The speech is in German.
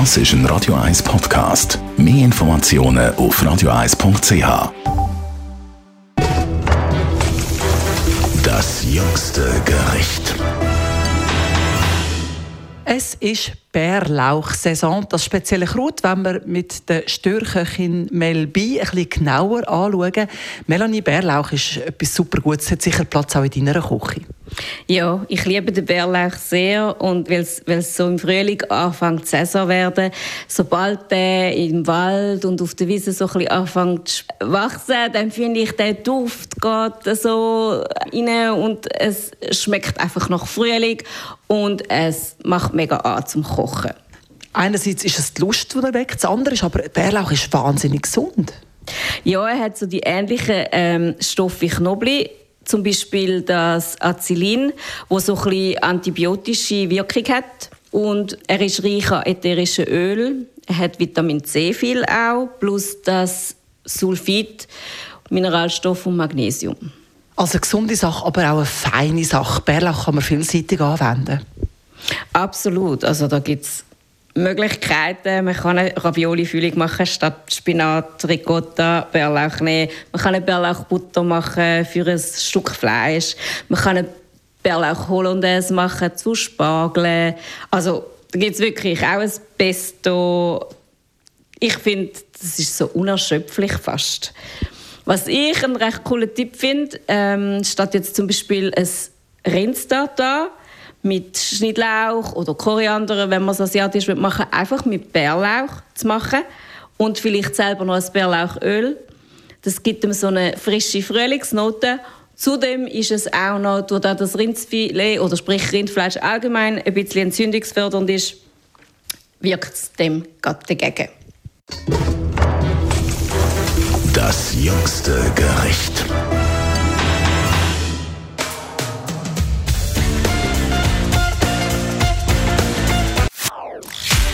Das ist ein Radio 1 Podcast. Mehr Informationen auf radio1.ch. Das jüngste Gericht. Es ist Bärlauchsaison. Das spezielle Kraut, wenn wir mit der Störköchin Mel B ein bisschen genauer anschauen. Melanie, Bärlauch ist etwas super Gutes. Hat sicher Platz auch in deiner Küche. Ja, ich liebe den Bärlauch sehr und weil es so im Frühling anfängt zu Saison werden, sobald der im Wald und auf der Wiese so ein bisschen anfängt zu wachsen, dann finde ich, der Duft geht so rein und es schmeckt einfach nach Frühling und es macht mega an zum Kochen. Einerseits ist es die Lust, die er weckt, das andere ist aber, Bärlauch ist wahnsinnig gesund. Ja, er hat so die ähnlichen ähm, Stoffe wie Knoblauch zum Beispiel das Acylin, wo so ein bisschen antibiotische Wirkung hat. Und er ist reich an ätherischen Öl. Er hat Vitamin C viel auch, plus das Sulfid, Mineralstoff und Magnesium. Also eine gesunde Sache, aber auch eine feine Sache. Bärlauch kann man vielseitig anwenden. Absolut. Also da gibt es Möglichkeiten. Man kann eine Ravioli-Füllung machen statt Spinat, Ricotta, Bärlauch nehmen. Man kann eine Bärlauchbutter machen für ein Stück Fleisch. Man kann eine Bärlauch Hollandaise machen zu Spargel. Also da gibt es wirklich auch ein Pesto. Ich finde, das ist so unerschöpflich fast. Was ich einen recht coolen Tipp finde, ähm, statt jetzt zum Beispiel ein Rindstartar, mit Schnittlauch oder Koriander, wenn man es asiatisch machen einfach mit Bärlauch zu machen und vielleicht selber noch ein Bärlauchöl. Das gibt ihm so eine frische Frühlingsnote. Zudem ist es auch noch, durch das Rindsfilet oder sprich Rindfleisch allgemein ein bisschen entzündungsfördernd ist, wirkt es dem gerade dagegen. Das jüngste Gericht.